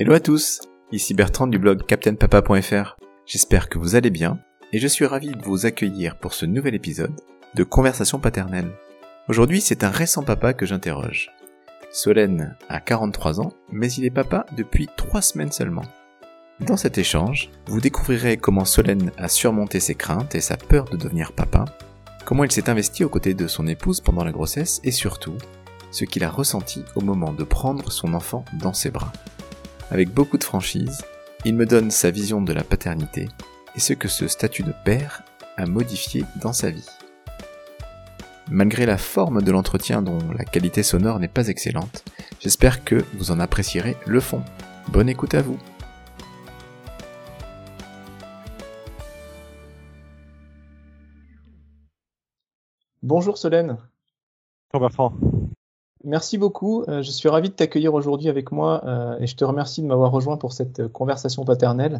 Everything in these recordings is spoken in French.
Hello à tous, ici Bertrand du blog captainpapa.fr. J'espère que vous allez bien et je suis ravi de vous accueillir pour ce nouvel épisode de Conversation paternelle. Aujourd'hui, c'est un récent papa que j'interroge. Solène a 43 ans, mais il est papa depuis 3 semaines seulement. Dans cet échange, vous découvrirez comment Solène a surmonté ses craintes et sa peur de devenir papa, comment il s'est investi aux côtés de son épouse pendant la grossesse et surtout, ce qu'il a ressenti au moment de prendre son enfant dans ses bras. Avec beaucoup de franchise, il me donne sa vision de la paternité et ce que ce statut de père a modifié dans sa vie. Malgré la forme de l'entretien dont la qualité sonore n'est pas excellente, j'espère que vous en apprécierez le fond. Bonne écoute à vous. Bonjour Solène. Bonjour Bertrand. Merci beaucoup. Euh, je suis ravi de t'accueillir aujourd'hui avec moi euh, et je te remercie de m'avoir rejoint pour cette euh, conversation paternelle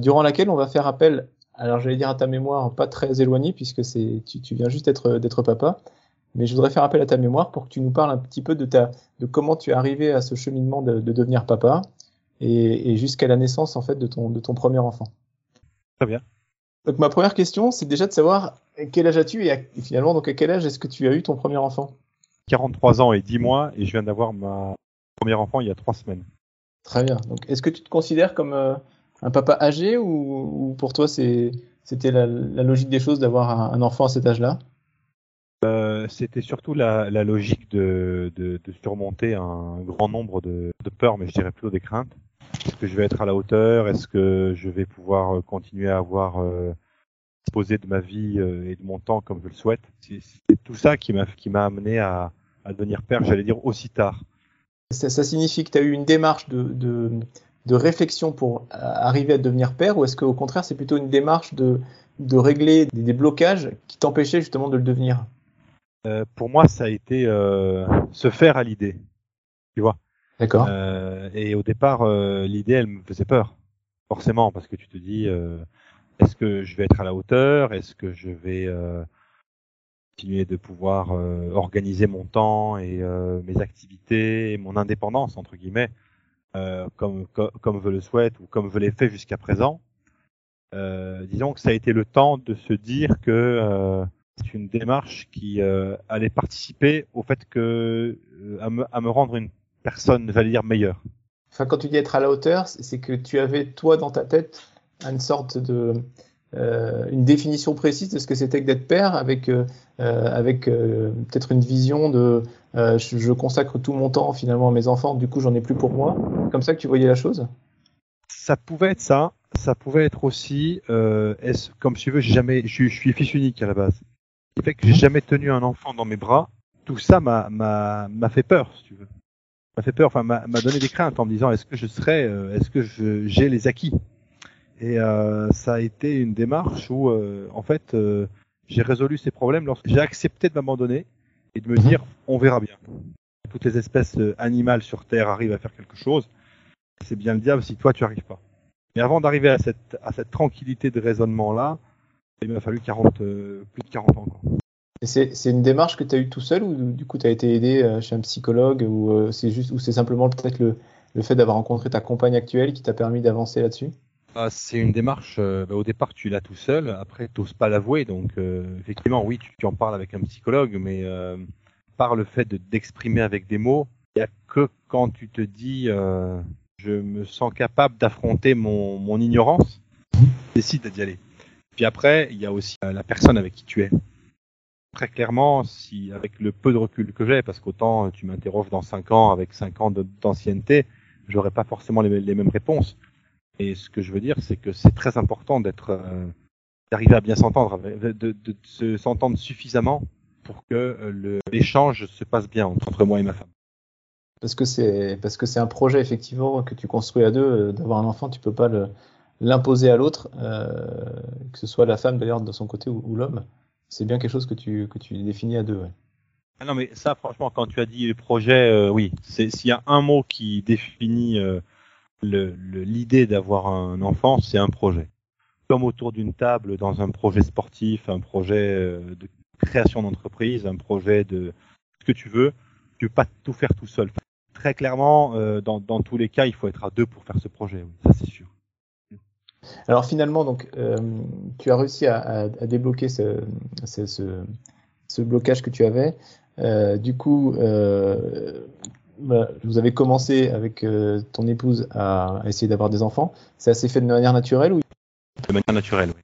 durant laquelle on va faire appel, alors j'allais dire à ta mémoire pas très éloignée puisque c'est tu, tu, viens juste d'être d'être papa, mais je voudrais faire appel à ta mémoire pour que tu nous parles un petit peu de ta de comment tu es arrivé à ce cheminement de, de devenir papa et, et jusqu'à la naissance en fait de ton de ton premier enfant. Très bien. Donc ma première question, c'est déjà de savoir quel âge as-tu et, et finalement donc à quel âge est-ce que tu as eu ton premier enfant? 43 ans et 10 mois et je viens d'avoir ma première enfant il y a 3 semaines. Très bien. Donc, est-ce que tu te considères comme euh, un papa âgé ou, ou pour toi c'est c'était la, la, logique des choses d'avoir un, un, enfant à cet âge-là? Euh, C'était surtout la, la logique de, de, de, surmonter un grand nombre de, de, peurs, mais je dirais plutôt des craintes. Est-ce que je vais être à la hauteur? Est-ce que je vais pouvoir euh, continuer à avoir euh, disposé de ma vie et de mon temps comme je le souhaite? C'est tout ça qui m'a qui m'a amené à, à devenir père, j'allais dire aussi tard. Ça, ça signifie que tu as eu une démarche de, de, de, réflexion pour arriver à devenir père ou est-ce qu'au contraire c'est plutôt une démarche de, de régler des, des blocages qui t'empêchaient justement de le devenir? Euh, Pour moi ça a été euh, se faire à l'idée, tu vois? D'accord. Euh, et au départ l'idée elle me faisait peur, forcément parce que tu te dis est-ce que je vais être à la hauteur? Est-ce que je vais continuer de pouvoir euh, organiser mon temps et euh, mes activités et mon indépendance entre guillemets euh, comme, comme, comme je le souhaite ou comme je l'ai fait jusqu'à présent. disons que ça a été le temps de se dire que c'est une démarche qui allait participer au fait que à me, à me rendre une personne, j'allais dire meilleure. Enfin, quand tu dis être à la hauteur, c'est que tu avais toi dans ta tête une sorte de une définition précise de ce que c'était que d'être père, avec, euh, euh, peut-être une vision de je, consacre tout mon temps finalement à mes enfants, du coup j'en ai plus pour moi. Comme ça que tu voyais la chose? Ça pouvait être ça. Ça pouvait être aussi, est comme tu veux, jamais, je, suis fils unique à la base. Qui fait que j'ai jamais tenu un enfant dans mes bras. Tout ça m'a m'a fait peur, si tu veux. M'a fait peur, enfin m'a donné des craintes en me disant est-ce que je serais, est-ce que j'ai les acquis? Et euh, ça a été une démarche où, euh, en fait, euh, j'ai résolu ces problèmes lorsque j'ai accepté de m'abandonner et de me dire, on verra bien. Toutes les espèces euh, animales sur Terre arrivent à faire quelque chose. C'est bien le diable si toi tu arrives pas. Mais avant d'arriver à cette, à cette tranquillité de raisonnement là, il m'a fallu 40, euh, plus de 40 ans. C'est une démarche que tu as eue tout seul ou du coup tu as été aidé chez un psychologue ou c'est juste ou c'est simplement peut-être le, le fait d'avoir rencontré ta compagne actuelle qui t'a permis d'avancer là-dessus? Ah, c'est une démarche, euh, bah, au départ tu l'as tout seul, après tu n'oses pas l'avouer, donc euh, effectivement oui tu, en parles avec un psychologue, mais euh, par le fait d'exprimer avec des mots, il n'y a que quand tu te dis euh, je me sens capable d'affronter mon, mon ignorance, décide d'y aller. Puis après, il y a aussi la personne avec qui tu es. Très clairement, si avec le peu de recul que j'ai, parce qu'autant tu m'interroges dans 5 ans avec 5 ans d'ancienneté, j'aurais pas forcément les mêmes réponses. Et ce que je veux dire, c'est que c'est très important d'être, euh, d'arriver à bien s'entendre, de, de, de, de s'entendre suffisamment pour que l'échange se passe bien entre moi et ma femme. Parce que c'est parce que c'est un projet effectivement que tu construis à deux. Euh, d'avoir un enfant, tu peux pas l'imposer à l'autre, euh, que ce soit la femme d'ailleurs de son côté ou, ou l'homme. C'est bien quelque chose que tu que tu définis à deux. Ouais. Ah non mais ça franchement quand tu as dit projet, euh, oui, c'est s'il y a un mot qui définit euh, l'idée d'avoir un enfant, c'est un projet. Comme autour d'une table dans un projet sportif, un projet euh, de création d'entreprise, un projet de ce que tu veux, tu peux pas tout faire tout seul. très clairement, euh, dans, tous les cas, il faut être à deux pour faire ce projet. Ça c'est sûr. Alors finalement, donc, euh, tu as réussi à, débloquer ce, blocage que tu avais. Du coup, vous avez commencé avec euh, ton épouse à, à essayer d'avoir des enfants. Ça s'est fait de manière naturelle ou? De manière naturelle, oui.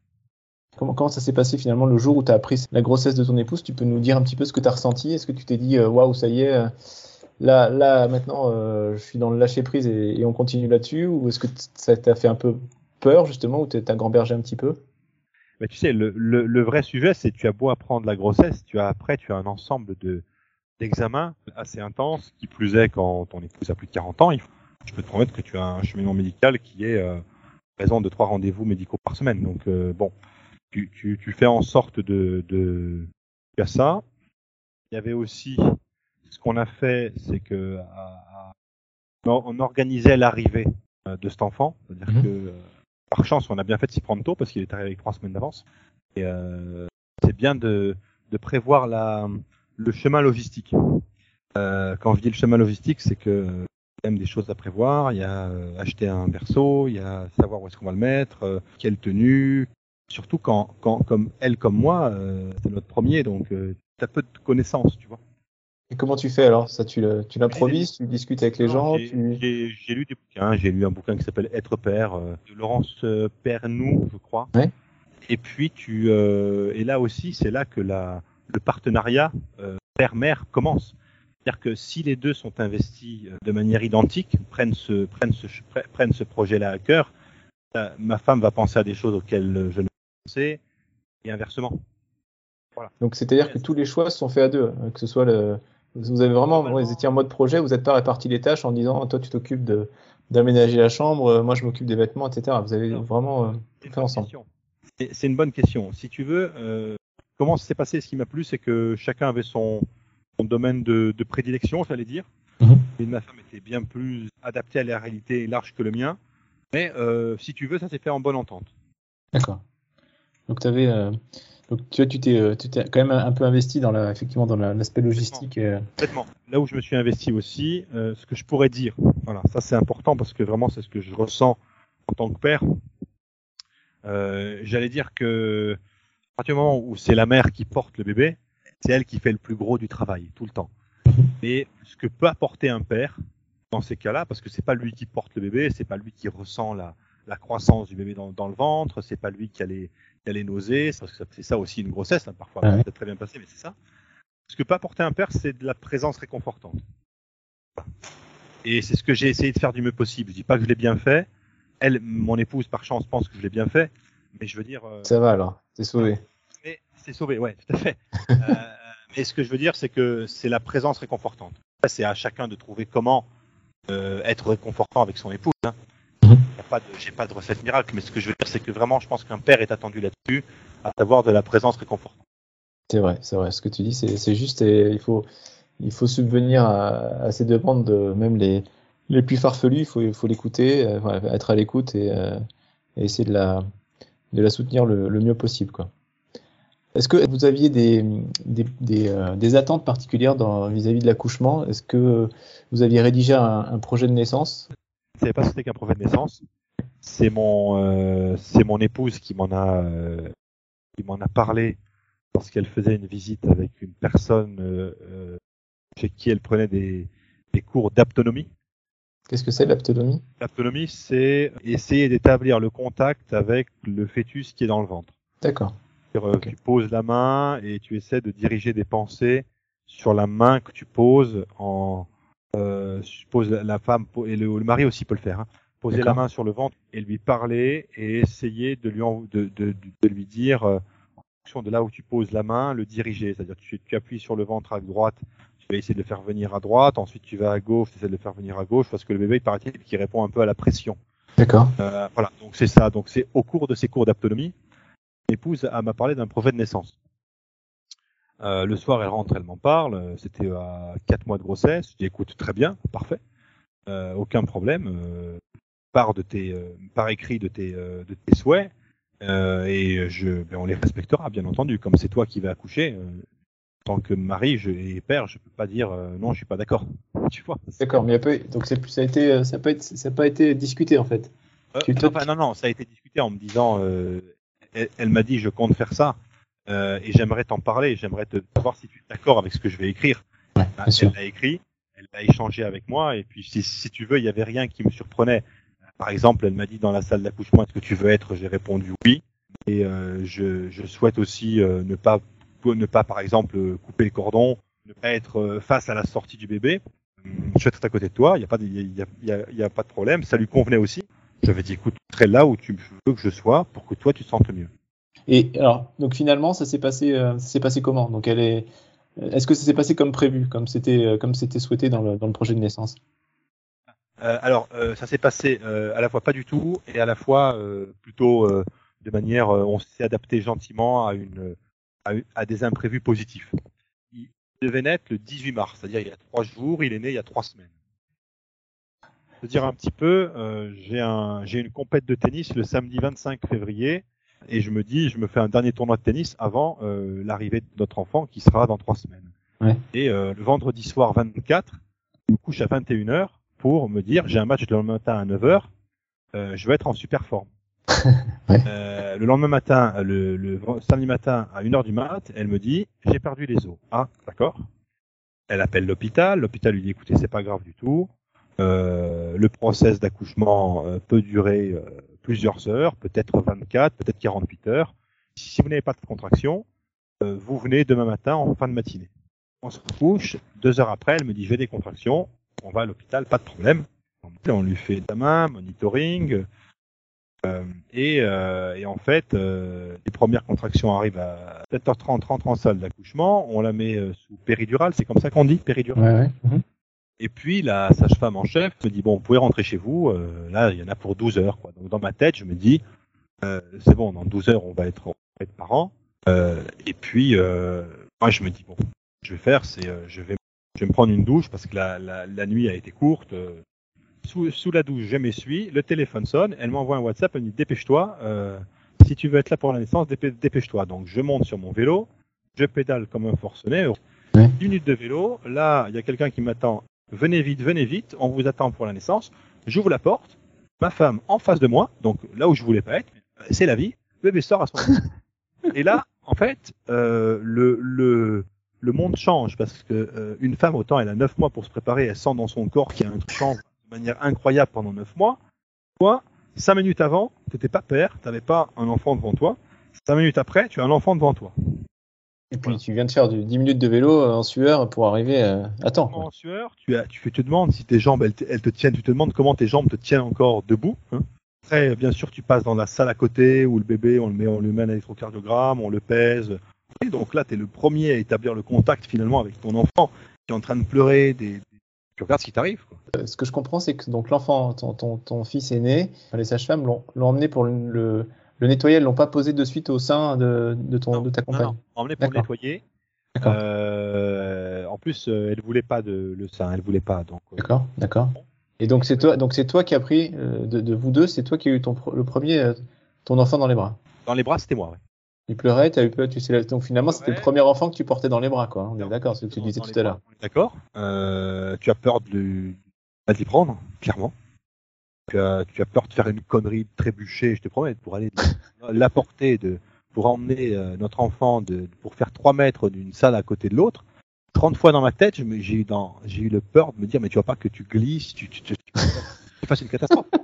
Comment, comment ça s'est passé finalement le jour où tu as appris la grossesse de ton épouse? Tu peux nous dire un petit peu ce que tu as ressenti? Est-ce que tu t'es dit, euh, waouh, ça y est, euh, là, là maintenant, euh, je suis dans le lâcher prise et, et on continue là-dessus? Ou est-ce que ça t'a fait un peu peur justement ou t'as gambergé un petit peu? Mais tu sais, le, le, le vrai sujet, c'est tu as beau apprendre la grossesse, tu as après, tu as un ensemble de d'examens assez intenses, qui plus est quand ton épouse a plus de 40 ans, il faut, je peux te promettre que tu as un cheminement médical qui est euh, présent de trois rendez-vous médicaux par semaine. Donc euh, bon, tu, tu, tu, fais en sorte de, de as ça. Il y avait aussi ce qu'on a fait, c'est que à, à, on organisait l'arrivée euh, de cet enfant, c'est-à-dire que euh, par chance, on a bien fait de s'y prendre tôt parce qu'il est arrivé avec trois semaines d'avance. Et euh, c'est bien de, de prévoir la, le chemin logistique. Euh, quand je dis le chemin logistique, c'est que euh, il y a quand même des choses à prévoir. Il y a euh, acheter un berceau, il y a savoir où est-ce qu'on va le mettre, euh, quelle tenue. Surtout quand, quand, comme elle comme moi, euh, c'est notre premier, donc euh, tu as peu de connaissances, tu vois. Et comment tu fais alors? Ça, tu l'improvises, tu discutes avec les Non, gens j'ai- tu... J'ai j'ai lu des bouquins. J'ai lu un bouquin qui s'appelle Être père euh, de Laurence Pernou, je crois. Ouais. Et puis tu euh, et là aussi, c'est là que la le partenariat euh, père-mère commence. C'est-à-dire que si les deux sont investis euh, de manière identique, prennent ce prennent ce pre- prennent ce projet-là à cœur, euh, ma femme va penser à des choses auxquelles je ne pensais et inversement. Donc c'est-à-dire que tous les choix sont faits à deux, hein, que ce soit le... Vous avez vraiment, vous étiez en mode projet, vous n'êtes pas réparti les tâches en disant toi tu t'occupes de d'aménager la chambre, moi je m'occupe des vêtements, etc. Vous avez Non. vraiment euh, fait ensemble. c'est une bonne question. Si tu veux, euh, comment ça s'est passé? Ce qui m'a plu, c'est que chacun avait son, son domaine de, de prédilection, j'allais dire. Mhm. Et ma femme était bien plus adaptée à la réalité large que le mien. Mais euh, si tu veux, ça s'est fait en bonne entente. D'accord. Donc tu avais, euh, donc tu vois, tu t'es, euh, tu t'es quand même un peu investi dans la, effectivement dans la- l'aspect logistique. euh, Complètement. Là où je me suis investi aussi, euh, ce que je pourrais dire, voilà, ça c'est important parce que vraiment c'est ce que je ressens en tant que père. Euh, J'allais dire que à partir du moment où c'est la mère qui porte le bébé, c'est elle qui fait le plus gros du travail tout le temps. Et ce que peut apporter un père dans ces cas-là, parce que c'est pas lui qui porte le bébé, c'est pas lui qui ressent la, la croissance du bébé dans, dans le ventre, c'est pas lui qui a les, qui a les nausées, parce que ça- c'est ça aussi une grossesse, hein, parfois, ouais. ça peut très bien passer, mais c'est ça. Ce que peut apporter un père, c'est de la présence réconfortante. Et c'est ce que j'ai essayé de faire du mieux possible. Je dis pas que je l'ai bien fait. Elle, mon épouse, par chance, pense que je l'ai bien fait. Mais je veux dire, euh, Ça va alors, t'es sauvé. mais c'est sauvé, ouais, tout à fait. Euh, mais ce que je veux dire, c'est que c'est la présence réconfortante. C'est à chacun de trouver comment euh, être réconfortant avec son épouse. Hein. Mhm. J'ai pas de recette miracle, mais ce que je veux dire, c'est que vraiment, je pense qu'un père est attendu là-dessus, à savoir de la présence réconfortante. C'est vrai, c'est vrai. Ce que tu dis, c'est c'est juste et il faut, il faut subvenir à, à ces demandes, de, même les, les plus farfelues. Il faut, il faut l'écouter, euh, être à l'écoute et, euh, et essayer de la, de la soutenir le, mieux possible. Est-ce que vous aviez des, euh, attentes particulières vis-à-vis de l'accouchement? Est-ce que vous aviez rédigé un, projet de naissance? Je savais pas ce c'était qu'un projet de naissance. C'est mon, euh, épouse qui m'en a, euh, parlé lorsqu'elle faisait une visite avec une personne chez qui elle prenait des cours d'aptonomie. Qu'est-ce que c'est l'aptonomie? L'aptonomie, c'est essayer d'établir le contact avec le fœtus qui est dans le ventre. D'accord. Euh. Tu poses la main et tu essaies de diriger des pensées sur la main que tu poses en euh, la, femme et le, le mari aussi peut le faire. hein. Poser la main sur le ventre et lui parler et essayer de lui en- de, de, de- de lui dire euh, en fonction de là où tu poses la main, le diriger. C'est-à-dire tu, tu appuies sur le ventre à droite, tu vas essayer de le faire venir à droite, ensuite tu vas à gauche, tu essaies de le faire venir à gauche parce que le bébé il paraît-il qui répond un peu à la pression. D'accord. Euh, voilà, donc c'est ça. Donc c'est au cours de ces cours d'autonomie, l'épouse elle m'a parlé d'un projet de naissance. Euh, le soir, elle rentre, elle m'en parle. C'était à quatre mois de grossesse. Je dis écoute, très bien, parfait, euh, aucun problème. Euh, par de tes, euh, par écrit de tes, euh, de tes souhaits. Euh, et je, ben, on les respectera, bien entendu. Comme c'est toi qui vas accoucher, tant que mari je, et père, je peux pas dire euh, non, je suis pas d'accord. Tu vois? D'accord, mais a donc ça a été, euh, ça a pas été, ça a pas été discuté en fait. Euh, enfin, non, non, ça a été discuté en me disant, euh, elle, elle m'a dit, je compte faire ça, et j'aimerais t'en parler, j'aimerais te savoir si tu es d'accord avec ce que je vais écrire. Ouais, Bah, elle l'a écrit, elle l'a échangé avec moi, et puis si, si tu veux, il y avait rien qui me surprenait. Par exemple, elle m'a dit dans la salle d'accouchement, est-ce que tu veux être? J'ai répondu oui, et euh, je, je souhaite aussi euh, ne pas, ne pas, par exemple, euh, couper le cordon, ne pas être euh, face à la sortie du bébé. Je être à côté de toi, il n'y a, pas de- il y a, il y a- il y a pas de problème, ça lui convenait aussi. J'avais dit, écoute, je serai là où tu veux que je sois pour que toi tu te sentes mieux. Et alors, donc finalement, ça s'est passé, euh, ça s'est passé comment? Donc elle est, est-ce que ça s'est passé comme prévu, comme c'était, euh, comme c'était souhaité dans le, dans le projet de naissance? Euh, alors, euh, ça s'est passé euh, à la fois pas du tout et à la fois euh, plutôt euh, de manière, euh, on s'est adapté gentiment à une, à, des imprévus positifs. Il devait naître le 18 mars, c'est-à-dire il y a trois jours, il est né il y a trois semaines. Pour dire un petit peu, euh, j'ai un, j'ai une compète de tennis le samedi 25 février et je me dis, je me fais un dernier tournoi de tennis avant euh, l'arrivée de notre enfant qui sera dans trois semaines. Ouais. Et euh, le vendredi soir 24, je me couche à 21h pour me dire j'ai un match le matin à 9h, euh, je vais être en super forme. Euh, le lendemain matin, euh, le, samedi matin à 1h du mat, elle me dit j'ai perdu les os. Ah, d'accord. Elle appelle l'hôpital, l'hôpital lui dit écoutez, c'est pas grave du tout. Euh, le process d'accouchement peut durer plusieurs heures, peut-être 24, peut-être 48 heures. Si vous n'avez pas de contraction, vous venez demain matin en fin de matinée. On se couche, deux heures après, elle me dit j'ai des contractions, on va à l'hôpital, pas de problème. On lui fait examen, monitoring, et, euh, et en fait, euh, les premières contractions arrivent à 7h30, rentre en salle d'accouchement, on la met euh, sous péridurale, c'est comme ça qu'on dit, péridurale. Ouais, ouais. Et puis la sage-femme en chef me dit bon, vous pouvez rentrer chez vous. euh, là, il y en a pour 12 heures. Quoi. Donc dans ma tête, je me dis euh, c'est bon, dans 12 heures, on va être, on va être parents. Euh, et puis euh, moi, je me dis bon, ce que je vais faire, c'est euh, je vais, je vais me prendre une douche parce que la, la, la nuit a été courte. Sous, sous la douche, je m'essuie, le téléphone sonne, elle m'envoie un WhatsApp, elle me dit dépêche-toi, euh, si tu veux être là pour la naissance, dépê- dépêche-toi. Donc je monte sur mon vélo, je pédale comme un forcené. Ouais. 10 minutes de vélo, là, il y a quelqu'un qui m'attend venez vite, venez vite, on vous attend pour la naissance. J'ouvre la porte, ma femme en face de moi, donc là où je voulais pas être, euh, c'est la vie, le bébé sort à ce moment Et là, en fait, euh, le, le, le monde change parce que euh, une femme, autant elle a 9 mois pour se préparer, elle sent dans son corps qu'il y a un truc change de manière incroyable pendant 9 mois. Toi, 5 minutes avant, t'étais pas père, t'avais pas un enfant devant toi. 5 minutes après, tu as un enfant devant toi. Et puis tu viens de faire du 10 minutes de vélo euh, en sueur pour arriver euh, à temps. en sueur, tu, as, te demandes si tes jambes, elles, te- elles te tiennent, tu te demandes comment tes jambes te tiennent encore debout. hein. Après, bien sûr, tu passes dans la salle à côté où le bébé, on le met, on lui met un électrocardiogramme, on le pèse. Et donc là, tu es le premier à établir le contact finalement avec ton enfant qui est en train de pleurer. Des- Tu regardes ce qui t'arrive. quoi. Euh, Ce que je comprends, c'est que donc l'enfant, ton, ton, ton fils est né, les sages-femmes l'ont l'ont emmené pour le, le, le nettoyer, elles l'ont pas posé de suite au sein de, de, ton, de ta compagne. non, emmené pour le nettoyer. D'accord. Euh, en plus, euh, elle voulait pas de le sein, elle voulait pas. Donc, euh, D'accord, d'accord. Et donc c'est toi, donc c'est toi qui as pris euh, de, de vous deux, c'est toi qui as eu ton, pro- le premier, euh, ton enfant dans les bras. dans les bras, c'était moi. ouais. Il pleurait, t'as eu peur, tu sais, donc finalement c'était le premier enfant que tu portais dans les bras, quoi. On est d'accord, c'est ce que tu disais tout à l'heure. D'accord. Euh, tu as peur de, l'y prendre, clairement. Tu as, tu as peur de faire une connerie, de trébucher, je te promets, pour aller l'apporter, de, pour emmener euh, notre enfant, de, pour faire 3 mètres d'une salle à côté de l'autre. 30 fois dans ma tête, j'ai eu, dans- j'ai eu le peur de me dire, mais tu vois pas que tu glisses, tu, tu, tu, tu, tu fasses une catastrophe.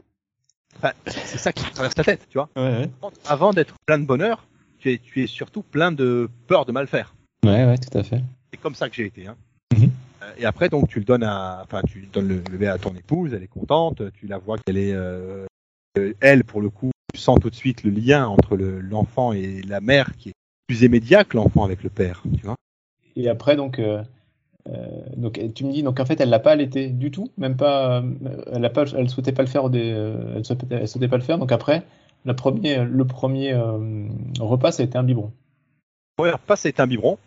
Enfin, c'est ça qui traverse ta tête, tu vois. Ouais, ouais. Avant d'être plein de bonheur, tu es, tu es surtout plein de peur de mal faire. Ouais, ouais, tout à fait. C'est comme ça que j'ai été. Hein. Mhm. Euh, Et après, donc, tu le donnes à, enfin, tu donnes le bébé à ton épouse, elle est contente, tu la vois qu'elle est, euh, euh, elle, pour le coup, tu sens tout de suite le lien entre le- l'enfant et la mère qui est plus immédiat que l'enfant avec le père, tu vois. Et après, donc, euh, euh, donc, tu me dis, donc en fait, elle l'a pas allaité du tout, même pas, euh, elle a pas, elle souhaitait pas le faire, euh, souhaitait, elle souhaitait pas le faire. Donc après, le premier, le premier euh, repas, ça a été un biberon. Le premier repas, c'est un biberon.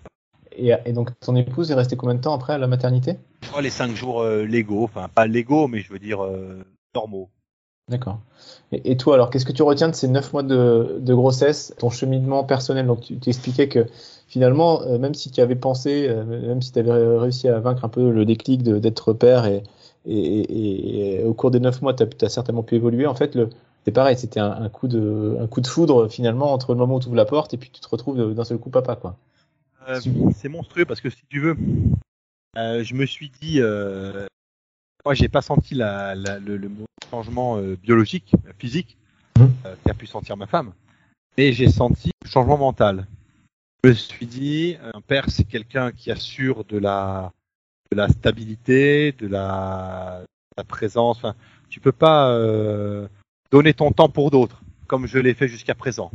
Et, et donc, ton épouse est restée combien de temps après à la maternité? Oh, les cinq jours euh, légaux, enfin, pas légaux, mais je veux dire euh, normaux. D'accord. Et, et toi, alors, qu'est-ce que tu retiens de ces neuf mois de, de grossesse, ton cheminement personnel? Donc, tu t'expliquais que finalement, euh, même si tu avais pensé, même si tu avais réussi à vaincre un peu le déclic d'être père et, au cours des neuf mois, tu as, certainement pu évoluer. En fait, le, c'est pareil, c'était un, un coup de, un coup de foudre finalement entre le moment où tu ouvres la porte et puis tu te retrouves d'un seul coup papa, quoi. Euh, c'est monstrueux parce que si tu veux, euh, je me suis dit, euh, moi j'ai pas senti la, la- le, le changement euh, biologique, physique, euh, qu'a pu sentir ma femme, mais j'ai senti le changement mental. Je me suis dit, un père c'est quelqu'un qui assure de la, de la stabilité, de la, de la présence. Enfin, tu peux pas donner ton temps pour d'autres, comme je l'ai fait jusqu'à présent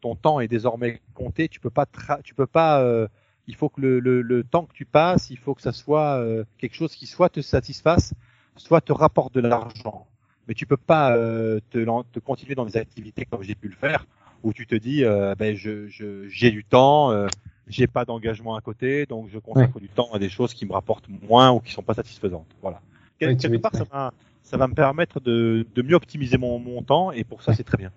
ton temps est désormais compté. Tu peux pas, tra- tu peux pas. euh, il faut que le, le, le temps que tu passes, il faut que ça soit euh, quelque chose qui soit te satisfasse, soit te rapporte de l'argent. Mais tu peux pas euh, te, te continuer dans des activités comme j'ai pu le faire, où tu te dis, euh, ben je, je, j'ai du temps, euh, j'ai pas d'engagement à côté, donc je consacre du temps à des choses qui me rapportent moins ou qui sont pas satisfaisantes. Voilà. Quelque part, ça ça va me permettre de, de mieux optimiser mon, mon temps, et pour ça, c'est très bien.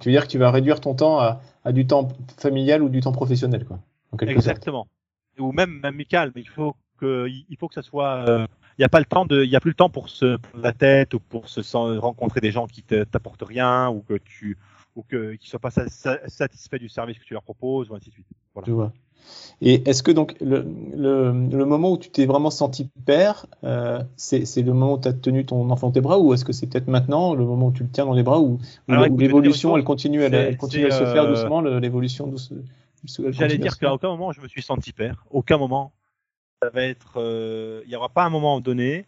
Tu veux dire que tu vas réduire ton temps à, à du temps familial ou du temps professionnel, quoi. Sorte. Exactement. Ou même amical, mais il faut que il faut que ça soit. euh, Il n'y a pas le temps de, il y a plus le temps pour se prendre la tête ou pour se rencontrer des gens qui te- t'apportent rien ou que tu ou que qui soient pas sa- sa- satisfaits du service que tu leur proposes ou ainsi de suite. Voilà. Je vois. Et est-ce que donc le, le, le moment où tu t'es vraiment senti père, euh, c'est le moment où tu as tenu ton enfant dans tes bras ou est-ce que c'est peut-être maintenant le moment où tu le tiens dans les bras ou, l'évolution elle continue, elle, c'est- elle continue à se faire euh, doucement, l'évolution J'allais dire qu'à aucun moment je me suis senti père. Aucun moment. Ça va être. euh, Il y aura pas un moment donné.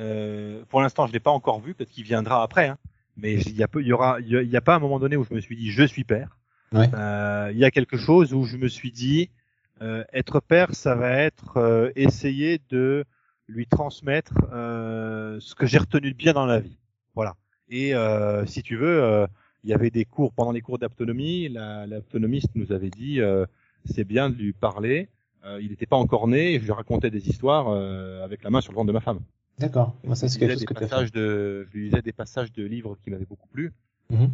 euh, pour l'instant, je l'ai pas encore vu. Peut-être qu'il viendra après. hein, mais il y a peu, il y aura, il y a- il y a pas un moment donné où je me suis dit je suis père. Ouais. Euh, il y a quelque chose où je me suis dit euh, être père, ça va être euh, essayer de lui transmettre euh, ce que j'ai retenu de bien dans la vie. Voilà. Et euh, si tu veux, euh, il y avait des cours pendant les cours d'autonomie. La, l'autonomiste nous avait dit euh, c'est bien de lui parler. Euh, il n'était pas encore né. Et je lui racontais des histoires euh, avec la main sur le ventre de ma femme. D'accord. Moi, ça, c'est quelque chose que as fait. passages de, je lui lisais des passages de livres qui m'avaient beaucoup plu. Euh,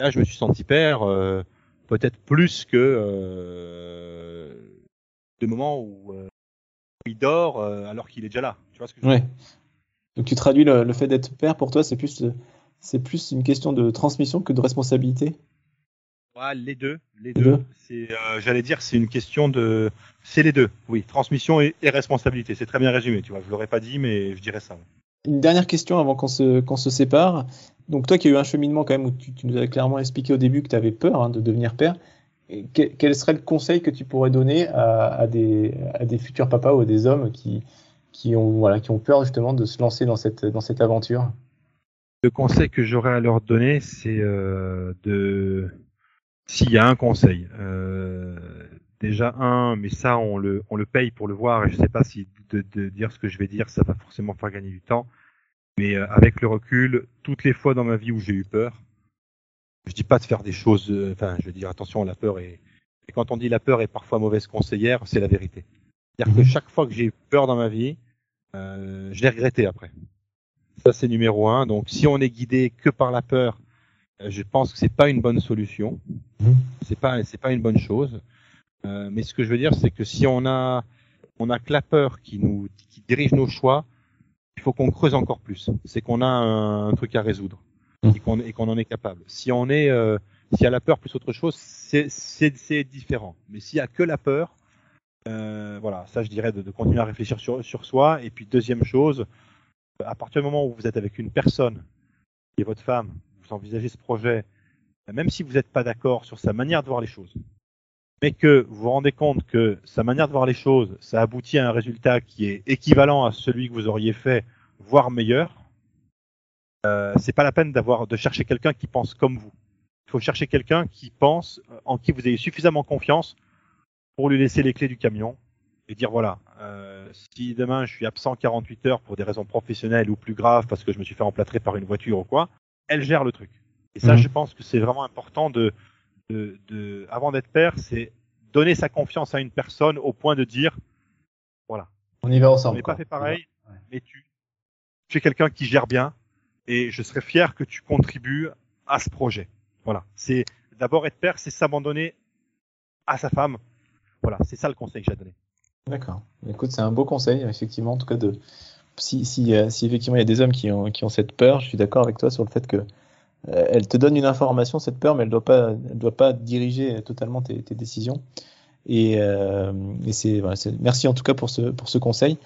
là, je me suis senti père, euh, peut-être plus que euh, de moments où euh, il dort euh, alors qu'il est déjà là. Tu vois ce que je veux Ouais. Donc tu traduis le, le fait d'être père pour toi, c'est plus euh, c'est plus une question de transmission que de responsabilité? Ouais, les deux, les Les deux. j'allais dire, c'est une question de, c'est les deux. Oui, transmission et, et responsabilité. C'est très bien résumé. Tu vois, je l'aurais pas dit, mais je dirais ça. Une dernière question avant qu'on se, qu'on se sépare. Donc toi qui as eu un cheminement quand même où tu, nous avais clairement expliqué au début que tu avais peur hein, de devenir père, quel serait le conseil que tu pourrais donner à, des, futurs papas ou à des hommes qui, qui, ont, voilà, qui ont peur justement de se lancer dans cette, dans cette aventure? Le conseil que j'aurais à leur donner, c'est euh, de, s'il y a un conseil, euh, déjà un, mais ça on le, on le paye pour le voir, et je sais pas si de, de dire ce que je vais dire, ça va forcément faire gagner du temps. Mais euh, avec le recul, toutes les fois dans ma vie où j'ai eu peur, je dis pas de faire des choses, euh, enfin, je veux dire attention, la peur est, et quand on dit la peur est parfois mauvaise conseillère, c'est la vérité. C'est-à-dire que Mhm. chaque fois que j'ai eu peur dans ma vie, euh, je l'ai regretté après. Ça c'est numéro un. Donc si on est guidé que par la peur, euh, je pense que c'est pas une bonne solution. Mhm. C'est pas c'est pas une bonne chose. Euh, mais ce que je veux dire, c'est que si on a on a que la peur qui nous qui dirige nos choix, il faut qu'on creuse encore plus. C'est qu'on a un, un truc à résoudre Mhm. et qu'on en est capable. Si on est euh, s'il y a la peur plus autre chose, c'est différent. Mais s'il y a que la peur, euh, voilà, ça je dirais de, de continuer à réfléchir sur sur soi. Et puis deuxième chose, à partir du moment où vous êtes avec une personne qui est votre femme, vous envisagez ce projet, même si vous n'êtes pas d'accord sur sa manière de voir les choses, mais que vous vous rendez compte que sa manière de voir les choses, ça aboutit à un résultat qui est équivalent à celui que vous auriez fait, voire meilleur, euh, c'est pas la peine d'avoir de chercher quelqu'un qui pense comme vous. Il faut chercher quelqu'un qui pense, euh, en qui vous ayez suffisamment confiance pour lui laisser les clés du camion et dire voilà, euh, si demain je suis absent 48 heures pour des raisons professionnelles ou plus graves parce que je me suis fait emplâtrer par une voiture ou quoi, elle gère le truc. Et ça, Mhm. je pense que c'est vraiment important de, de, de avant d'être père, c'est donner sa confiance à une personne au point de dire voilà, On y va on ensemble. n'est quoi. pas fait pareil, Ouais. mais tu, tu es quelqu'un qui gère bien et je serais fier que tu contribues à ce projet. Voilà. C'est d'abord être père, c'est s'abandonner à sa femme. Voilà, c'est ça le conseil que j'ai donné. D'accord. Écoute, c'est un beau conseil, effectivement, en tout cas de si, si, euh, si effectivement il y a des hommes qui ont, qui ont cette peur, je suis d'accord avec toi sur le fait que elle te donne une information, cette peur, mais elle doit pas, elle doit pas diriger totalement tes, tes décisions. Et, euh, et c'est, voilà, c'est- merci en tout cas pour ce, pour ce conseil.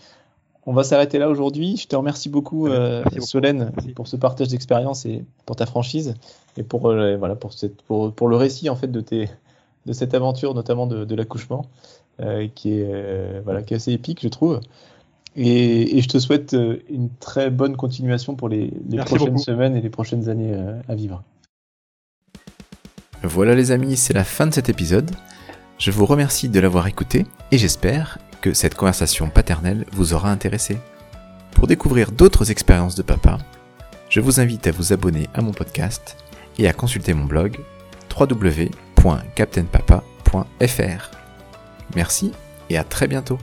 On va s'arrêter là aujourd'hui. Je te remercie beaucoup, euh, merci. Solène, pour ce partage d'expérience et pour ta franchise et pour euh, voilà pour cette pour, pour le récit en fait de tes de cette aventure, notamment de, de l'accouchement, euh, qui est euh, voilà qui est assez épique, je trouve. Et, et je te souhaite euh, une très bonne continuation pour les, prochaines beaucoup. semaines et les prochaines années euh, à vivre. Voilà les amis, c'est la fin de cet épisode. Je vous remercie de l'avoir écouté et j'espère que cette conversation paternelle vous aura intéressé. Pour découvrir d'autres expériences de papa, je vous invite à vous abonner à mon podcast et à consulter mon blog www.captainpapa.fr. Merci et à très bientôt.